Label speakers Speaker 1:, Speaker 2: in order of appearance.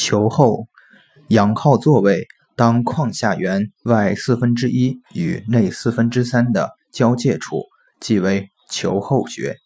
Speaker 1: 球后仰靠座位当框下缘外四分之一与内四分之三的交界处即为球后穴。